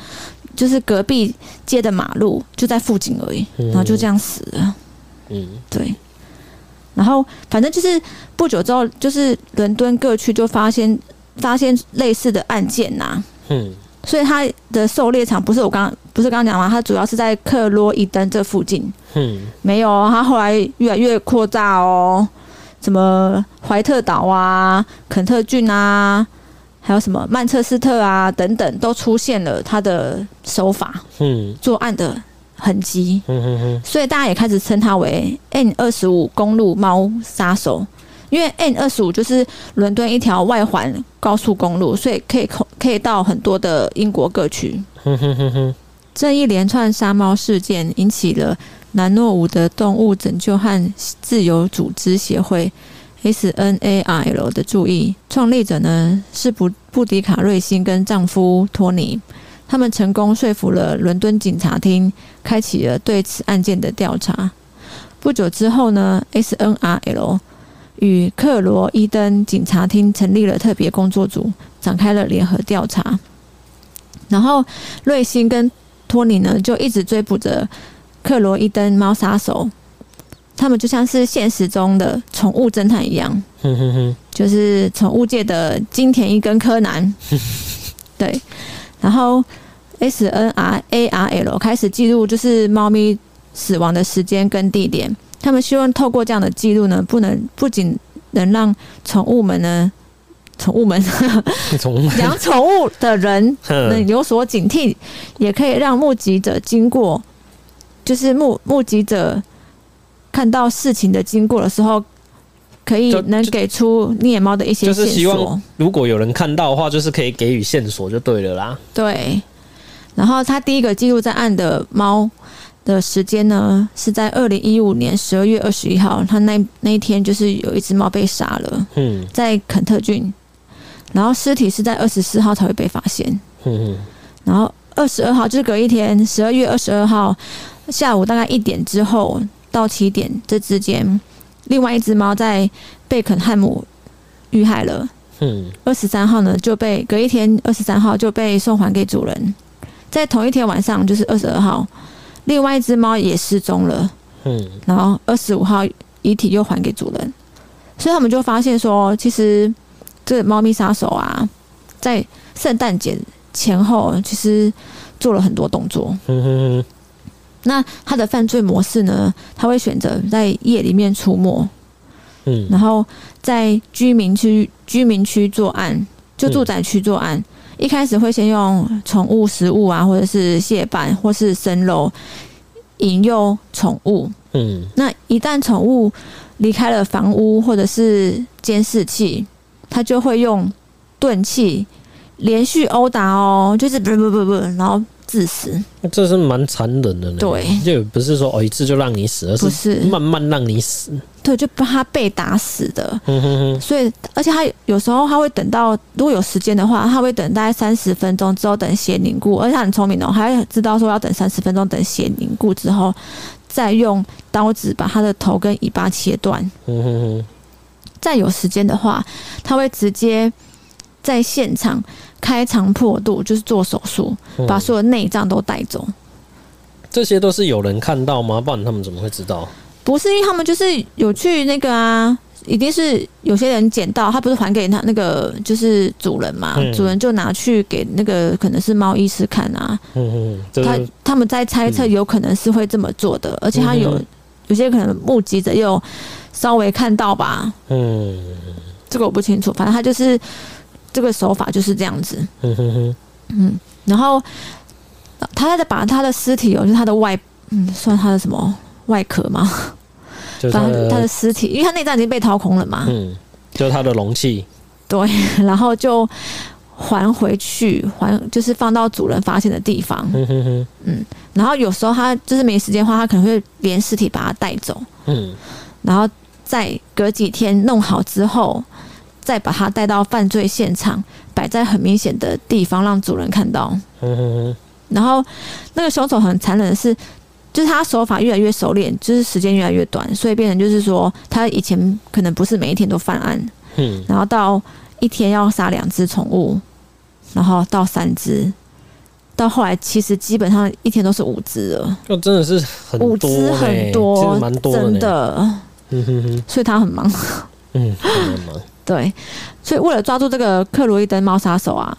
就是隔壁街的马路就在附近而已，然后就这样死了。嗯，对。然后，反正就是不久之后，就是伦敦各区就发现发现类似的案件呐、啊。嗯，所以他的狩猎场不是我刚刚不是刚刚讲吗？他主要是在克洛伊登这附近。嗯，没有，他后来越来越扩大哦，什么怀特岛啊、肯特郡啊，还有什么曼彻斯特啊等等，都出现了他的手法。嗯，作案的。痕迹，所以大家也开始称他为 N 二十五公路猫杀手，因为 N 二十五就是伦敦一条外环高速公路，所以可以可以到很多的英国各区。这一连串杀猫事件引起了南诺伍德动物拯救和自由组织协会 （SNARL） 的注意。创立者呢是布布迪卡瑞辛跟丈夫托尼。他们成功说服了伦敦警察厅，开启了对此案件的调查。不久之后呢，SNRL 与克罗伊登警察厅成立了特别工作组，展开了联合调查。然后瑞辛跟托尼呢，就一直追捕着克罗伊登猫杀手。他们就像是现实中的宠物侦探一样，就是宠物界的金田一跟柯南。对，然后。S N R A R L 开始记录，就是猫咪死亡的时间跟地点。他们希望透过这样的记录呢，不能不仅能让宠物们呢，宠物们 养宠物的人 能有所警惕，也可以让目击者经过，就是目目击者看到事情的经过的时候，可以能给出虐猫的一些线索。就是希望如果有人看到的话，就是可以给予线索就对了啦。对。然后他第一个记录在案的猫的时间呢，是在二零一五年十二月二十一号。他那那一天就是有一只猫被杀了，嗯，在肯特郡。然后尸体是在二十四号才会被发现，嗯，然后二十二号就是隔一天，十二月二十二号下午大概一点之后到七点这之间，另外一只猫在贝肯汉姆遇害了，嗯，二十三号呢就被隔一天二十三号就被送还给主人。在同一天晚上，就是二十二号，另外一只猫也失踪了。嗯，然后二十五号遗体又还给主人，所以他们就发现说，其实这个猫咪杀手啊，在圣诞节前后其实做了很多动作。嗯哼哼。那他的犯罪模式呢？他会选择在夜里面出没。嗯，然后在居民区居民区作案，就住宅区作案。一开始会先用宠物食物啊，或者是蟹棒，或是生肉引诱宠物。嗯，那一旦宠物离开了房屋或者是监视器，他就会用钝器连续殴打哦，就是不不不不，然后致死。这是蛮残忍的呢。对，就不是说哦一次就让你死，而是慢慢让你死。对，就把他被打死的。嗯哼哼。所以，而且他有时候他会等到，如果有时间的话，他会等大概三十分钟之后，等血凝固。而且他很聪明哦，还知道说要等三十分钟，等血凝固之后，再用刀子把他的头跟尾巴切断。嗯哼哼。再有时间的话，他会直接在现场。开肠破肚就是做手术，把所有内脏都带走。这些都是有人看到吗？不然他们怎么会知道？不是，因为他们就是有去那个啊，一定是有些人捡到，他不是还给他那个就是主人嘛，嗯、主人就拿去给那个可能是猫医师看啊。嗯嗯，他他们在猜测有可能是会这么做的，而且他有有些可能目击者又稍微看到吧。嗯，这个我不清楚，反正他就是。这个手法就是这样子，嗯哼哼，嗯，然后他在把他的尸体，哦，就是他的外，嗯，算他的什么外壳吗？就是把他的尸体，因为他内脏已经被掏空了嘛，嗯，就是他的容器，对，然后就还回去，还就是放到主人发现的地方，嗯哼哼，嗯，然后有时候他就是没时间的话，他可能会连尸体把它带走，嗯，然后再隔几天弄好之后。再把它带到犯罪现场，摆在很明显的地方，让主人看到。然后那个凶手很残忍的是，就是他手法越来越熟练，就是时间越来越短，所以变成就是说，他以前可能不是每一天都犯案，然后到一天要杀两只宠物，然后到三只，到后来其实基本上一天都是五只了。就真的是很多，五只很多，蛮多的，所以他很忙。嗯，很忙。对，所以为了抓住这个克罗伊登猫杀手啊，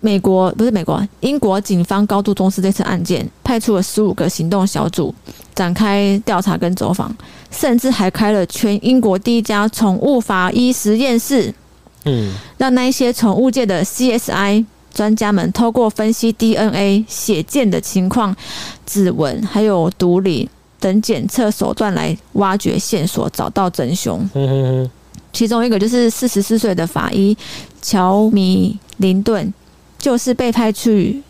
美国不是美国，英国警方高度重视这次案件，派出了十五个行动小组展开调查跟走访，甚至还开了全英国第一家宠物法医实验室，嗯，让那一些宠物界的 CSI 专家们透过分析 DNA、血溅的情况、指纹还有毒理等检测手段来挖掘线索，找到真凶。嗯哼哼。其中一个就是四十四岁的法医乔米林顿，就是被派去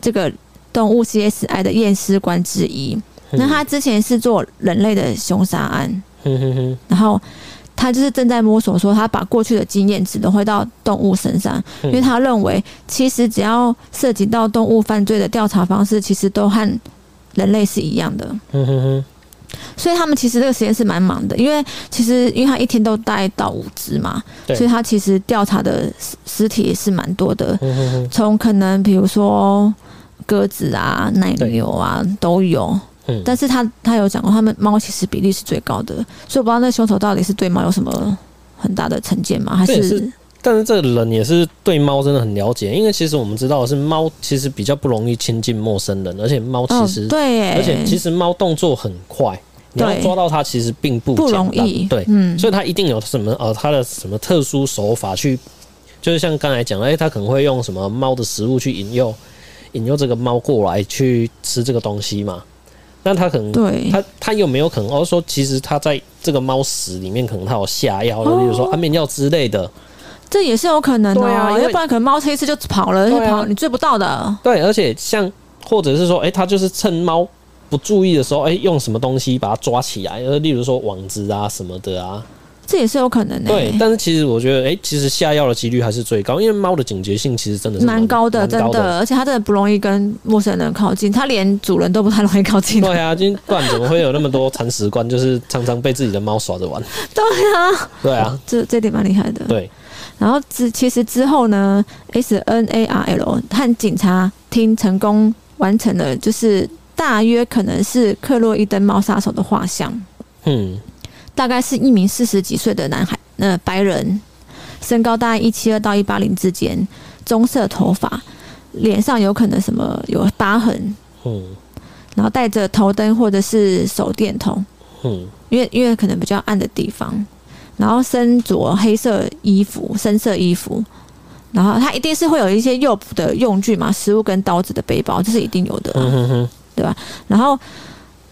这个动物 CSI 的验尸官之一。那他之前是做人类的凶杀案，然后他就是正在摸索，说他把过去的经验只能回到动物身上，因为他认为其实只要涉及到动物犯罪的调查方式，其实都和人类是一样的。所以他们其实这个实验室蛮忙的，因为其实因为他一天都带到五只嘛，所以他其实调查的尸体也是蛮多的，从可能比如说鸽子啊、奶牛啊都有，但是他他有讲过，他们猫其实比例是最高的，所以我不知道那凶手到底是对猫有什么很大的成见吗？还是，是？但是这个人也是对猫真的很了解，因为其实我们知道的是猫其实比较不容易亲近陌生人，而且猫其实、哦、对，而且其实猫动作很快，你要抓到它其实并不不容易，对，嗯，所以它一定有什么呃，它的什么特殊手法去，就是像刚才讲的，哎，它可能会用什么猫的食物去引诱引诱这个猫过来去吃这个东西嘛？那它可能对它它有没有可能，哦说其实它在这个猫屎里面可能它有下药，哦、比如说安眠药之类的。这也是有可能的，啊，要不然可能猫吃一次就跑了，就跑，啊，你追不到的。对，而且像或者是说，哎、欸，他就是趁猫不注意的时候，哎、欸，用什么东西把它抓起来，呃，例如说网子啊什么的啊，这也是有可能的。对，但是其实我觉得，哎、欸，其实下药的几率还是最高，因为猫的警觉性其实真的是蛮高的，真的，而且它真的不容易跟陌生人靠近，它连主人都不太容易靠近。对啊，今不然怎么会有那么多铲屎官，就是常常被自己的猫耍着玩？对啊，对啊，这这点蛮厉害的。对。然后之其实之后呢，SNARL 和警察厅成功完成了，就是大约可能是克洛伊登猫杀手的画像。嗯，大概是一名四十几岁的男孩，呃，白人，身高大概一七二到一八零之间，棕色头发，脸上有可能什么有疤痕。嗯，然后带着头灯或者是手电筒。嗯，因为因为可能比较暗的地方。然后身着黑色衣服、深色衣服，然后他一定是会有一些诱捕的用具嘛，食物跟刀子的背包，这是一定有的，嗯哼哼，对吧？然后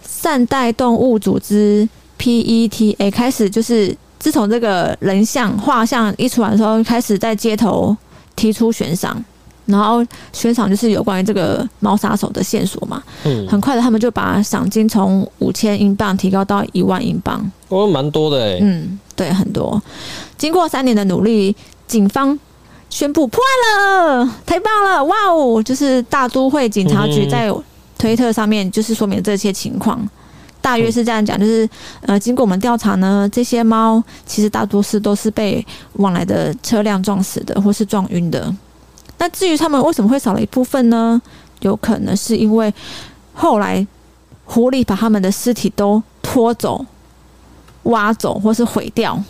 善待动物组织 PETA 开始就是自从这个人像画像一出来的时候，开始在街头提出悬赏，然后悬赏就是有关于这个猫杀手的线索嘛。嗯，很快的，他们就把赏金从五千英镑提高到一万英镑。哦，蛮多的哎。嗯，对，很多。经过三年的努力，警方宣布破案了，太棒了！哇哦，就是大都会警察局在推特上面就是说明这些情况。大约是这样讲，就是呃，经过我们调查呢，这些猫其实大多数都是被往来的车辆撞死的，或是撞晕的。那至于他们为什么会少了一部分呢？有可能是因为后来狐狸把他们的尸体都拖走、挖走或是毁掉，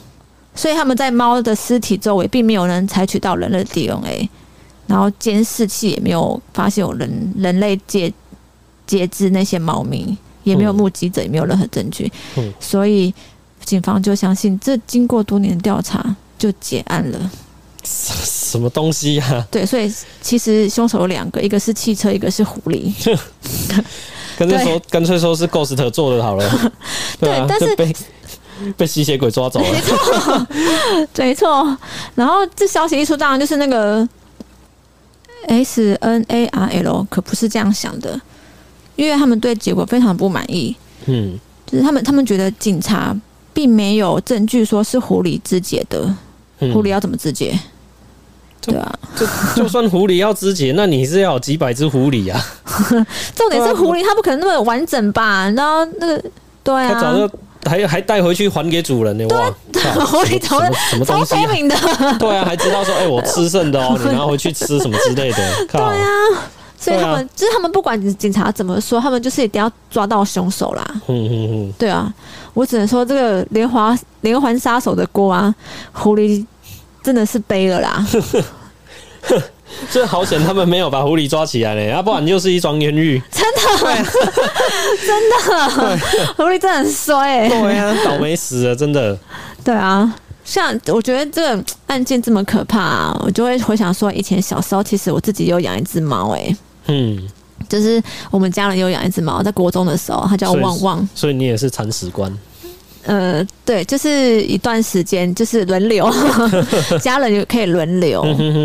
所以他们在猫的尸体周围并没有人采取到人类的 DNA，然后监视器也没有发现有人人类截截肢那些猫咪。也没有目击者，也没有任何证据，嗯，所以警方就相信，这经过多年调查就结案了。什么东西呀、啊？对，所以其实凶手有两个，一个是汽车，一个是狐狸。干脆说，干脆说是 Ghost 做的好了。对，啊、对，但是被被吸血鬼抓走了。没错，没错。然后这消息一出，当然就是那个 S N A R L，可不是这样想的。因为他们对结果非常不满意，嗯，就是他们他们觉得警察并没有证据说是狐狸肢解的，嗯、狐狸要怎么肢解？对啊，就就算狐狸要肢解，那你是要有几百只狐狸啊？重点是狐狸它不可能那么完整吧？然后那个对啊，他早就还还带回去还给主人呢，哇！狐狸超什么超聪明的，对啊，还知道说哎、欸，我吃剩的哦，你拿回去吃什么之类的，对啊。所以他们、啊、就是他们，不管警察怎么说，他们就是一定要抓到凶手啦。嗯嗯嗯，对啊，我只能说这个连环连环杀手的锅啊，狐狸真的是背了啦。这好险，他们没有把狐狸抓起来嘞，要、啊、不然就是一桩冤狱。真的，啊、真的，狐狸真的很衰、欸。对啊，倒霉死了，真的。对啊。像我觉得这个案件这么可怕，啊，我就会回想说，以前小时候其实我自己有养一只猫，哎，嗯，就是我们家人有养一只猫，在国中的时候，它叫旺旺，所以你也是铲屎官。呃，对，就是一段时间，就是轮流，家人也可以轮流，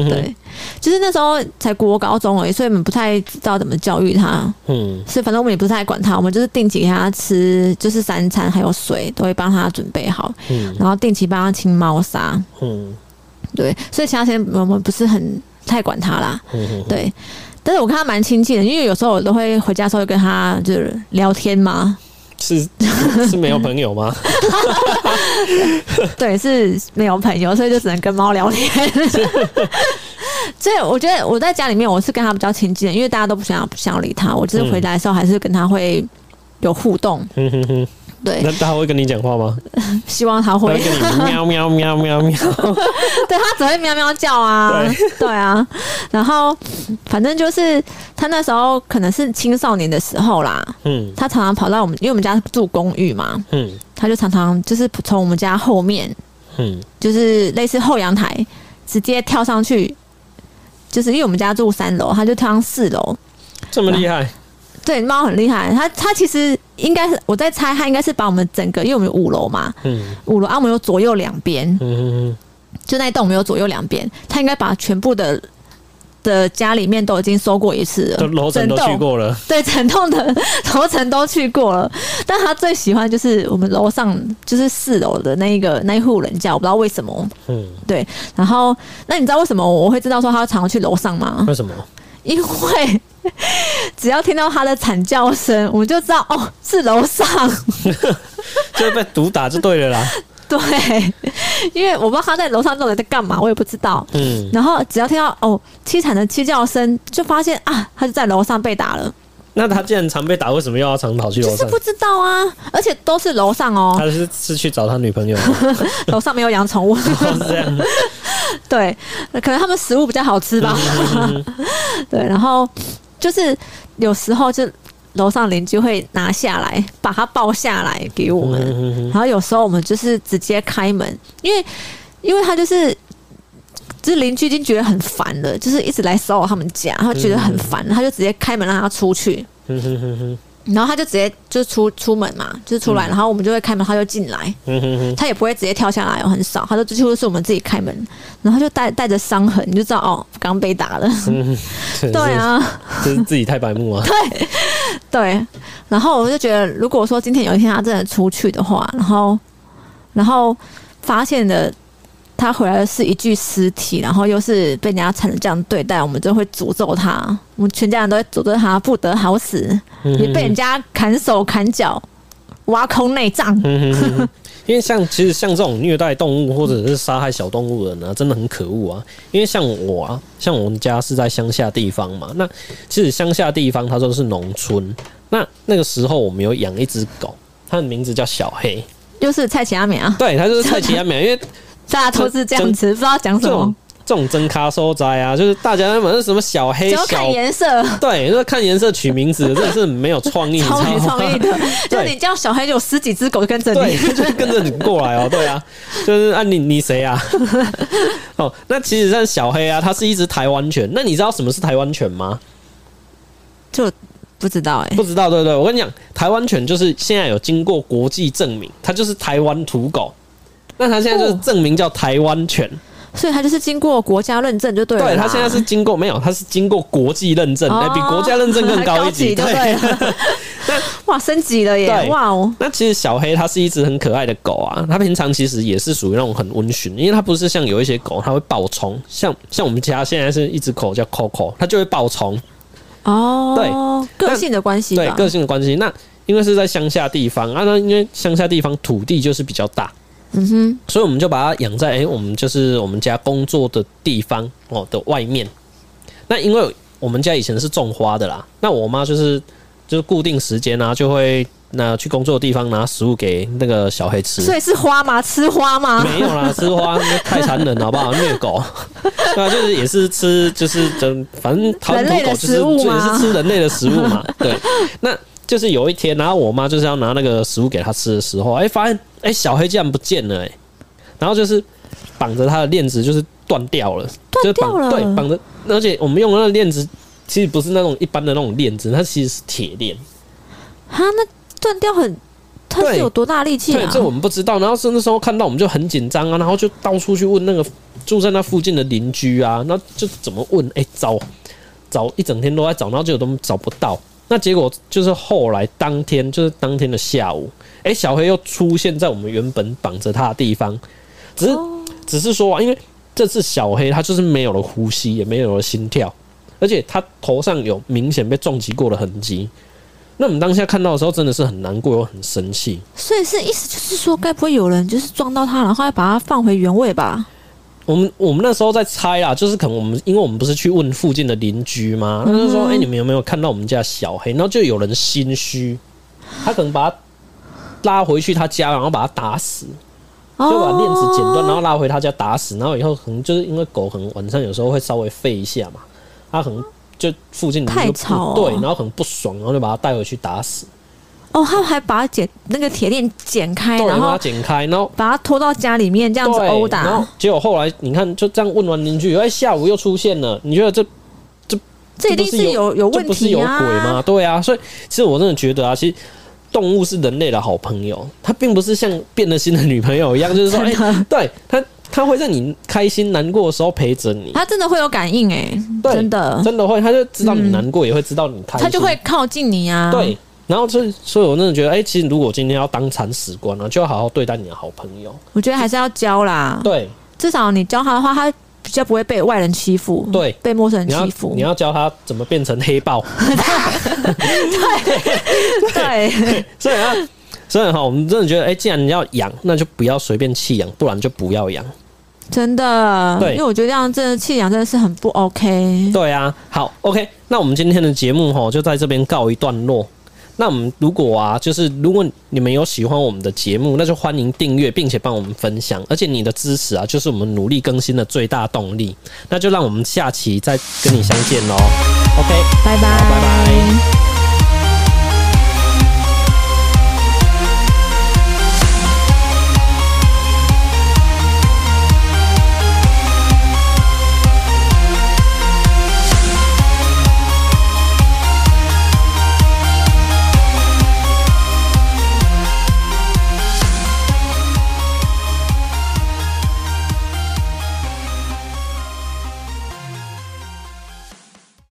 对，就是那时候才国高中而已，所以我们不太知道怎么教育他，嗯，所以反正我们也不太管他，我们就是定期给他吃，就是三餐还有水都会帮他准备好，嗯，然后定期帮他清猫砂，嗯，对，所以其他时间我们不是很太管他啦，嗯，对，但是我看他蛮亲近的，因为有时候我都会回家的时候跟他就是聊天嘛。是 是没有朋友吗？对，是没有朋友，所以就只能跟猫聊天。所以我觉得我在家里面我是跟他比较亲近的，因为大家都不想不想理他，我就是回来的时候还是跟他会有互动。嗯对，那他会跟你讲话吗？希望他会。喵喵喵喵喵。对，他只会喵喵叫啊。对，对啊。然后反正就是他那时候可能是青少年的时候啦。嗯。他常常跑到我们，因为我们家住公寓嘛。嗯。他就常常就是从我们家后面，嗯，就是类似后阳台，直接跳上去，就是因为我们家住三楼，他就跳上四楼。这么厉害。对，猫很厉害，它它其实应该是我在猜，它应该是把我们整个，因为我们有五楼嘛，嗯，五楼啊，我们有左右两边，嗯嗯嗯，就那一栋我们有左右两边，它应该把全部的的家里面都已经搜过一次了，就楼层都去过了，对，整栋的楼层都去过了，但他最喜欢就是我们楼上就是四楼的那一个那一户人家，我不知道为什么，嗯，对，然后那你知道为什么我会知道说他常常去楼上吗？为什么？因为 只要听到他的惨叫声，我们就知道哦，是楼上，就被毒打就对了啦。对，因为我不知道他在楼上到底在干嘛，我也不知道。嗯，然后只要听到哦凄惨的凄叫声，就发现啊，他就在楼上被打了。那他既然常被打，为什么又要常跑去楼上？就是不知道啊，而且都是楼上哦。他是是去找他女朋友，楼上没有养宠物，是这样。对，可能他们食物比较好吃吧。对，然后就是有时候就楼上邻居会拿下来，把它抱下来给我们。然后有时候我们就是直接开门，因为因为他就是。就是邻居已经觉得很烦了，就是一直来骚扰他们家，他觉得很烦，他就直接开门让他出去。然后他就直接就出出门嘛，就是出来，嗯、然后我们就会开门，他就进来。嗯哼哼，他也不会直接跳下来哦，很少，他就几乎是我们自己开门，然后就带带着伤痕，你就知道哦，刚被打了。嗯、对啊，就是自己太白目啊。对对，然后我就觉得，如果说今天有一天他真的出去的话，然后然后发现的。他回来的是一具尸体，然后又是被人家残忍这样对待，我们就会诅咒他，我们全家人都会诅咒他不得好死，你、嗯、被人家砍手砍脚，挖空内脏。嗯、因为像其实像这种虐待动物或者是杀害小动物的人呢，真的很可恶啊。因为像我啊，像我们家是在乡下地方嘛，那其实乡下地方它都是农村，那那个时候我们有养一只狗，它的名字叫小黑，就是蔡奇阿美啊，对，它就是蔡奇阿美，因为。大家都是这样子，不知道讲什么。这种真咖收灾啊，就是大家反正什么小黑小，看颜色，对，就是看颜色取名字，真的是没有创意，超没创意的。就你叫小黑，就有十几只狗跟着你，就跟着你过来哦。对啊，就是啊，你你谁啊？哦，那其实像小黑啊，它是一只台湾犬。那你知道什么是台湾犬吗？就不知道哎、欸，不知道。对对，我跟你讲，台湾犬就是现在有经过国际证明，它就是台湾土狗。那它现在就是证明叫台湾犬，所以它就是经过国家认证就对了。对，它现在是经过没有，它是经过国际认证，哎、哦，比国家认证更高一级，对。那 哇，升级了耶！哇哦。那其实小黑它是一只很可爱的狗啊，它平常其实也是属于那种很温驯，因为它不是像有一些狗它会暴冲，像像我们家现在是一只狗叫 Coco，它就会暴冲。哦，对，个性的关系，对，个性的关系。那因为是在乡下地方啊，那因为乡下地方土地就是比较大。嗯哼，所以我们就把它养在哎、欸，我们就是我们家工作的地方哦的外面。那因为我们家以前是种花的啦，那我妈就是就是固定时间啊，就会那去工作的地方拿食物给那个小黑吃。所以是花吗？吃花吗？没有啦，吃花太残忍了，好不好？虐狗，对啊，就是也是吃，就是真反正台湾土狗就是也是吃人类的食物嘛。对，那。就是有一天，然后我妈就是要拿那个食物给它吃的时候，哎，发现哎小黑竟然不见了，哎，然后就是绑着他的链子就是断掉了，断掉了，对，绑着，而且我们用的那个链子其实不是那种一般的那种链子，它其实是铁链。啊，那断掉很，它是有多大力气啊？对，这我们不知道。然后是那时候看到我们就很紧张啊，然后就到处去问那个住在那附近的邻居啊，那就怎么问？哎，找找一整天都在找，然后就都找不到。那结果就是后来当天，就是当天的下午，哎、欸，小黑又出现在我们原本绑着他的地方，只是只是说啊，因为这次小黑他就是没有了呼吸，也没有了心跳，而且他头上有明显被撞击过的痕迹。那我们当下看到的时候，真的是很难过又很生气。所以是意思就是说，该不会有人就是撞到他，然后要把他放回原位吧？我们我们那时候在猜啊，就是可能我们因为我们不是去问附近的邻居吗？他就说：“哎，你们有没有看到我们家小黑？”然后就有人心虚，他可能把他拉回去他家，然后把他打死，就把链子剪断，然后拉回他家打死。然后以后可能就是因为狗可能晚上有时候会稍微吠一下嘛，他可能就附近太吵，对，然后可能不爽，然后就把他带回去打死。哦，他还把它剪那个铁链剪开，对然后把它剪开，然后把它拖到家里面这样子殴打。然后结果后来你看，就这样问完邻居，哎，下午又出现了。你觉得这这这一定是有有问题啊？不是有鬼吗？对啊，所以其实我真的觉得啊，其实动物是人类的好朋友，它并不是像变了心的女朋友一样，就是说，哎的，对它它会在你开心难过的时候陪着你，它真的会有感应哎，的真的会，它就知道你难过，嗯、也会知道你开心，它就会靠近你啊，对。然后，所以，所以我真的觉得，哎、欸，其实如果今天要当铲屎官呢，就要好好对待你的好朋友。我觉得还是要教啦，对，至少你教他的话，他比较不会被外人欺负，对，被陌生人欺负。你要教他怎么变成黑豹，对 对。所以啊，所以哈，我们真的觉得，哎、欸，既然你要养，那就不要随便弃养，不然就不要养。真的，对，因为我觉得这样真的弃养真的是很不 OK。对啊，好，OK，那我们今天的节目哈就在这边告一段落。那我们如果啊，就是如果你们有喜欢我们的节目，那就欢迎订阅，并且帮我们分享。而且你的支持啊，就是我们努力更新的最大动力。那就让我们下期再跟你相见喽。OK，拜拜，拜拜。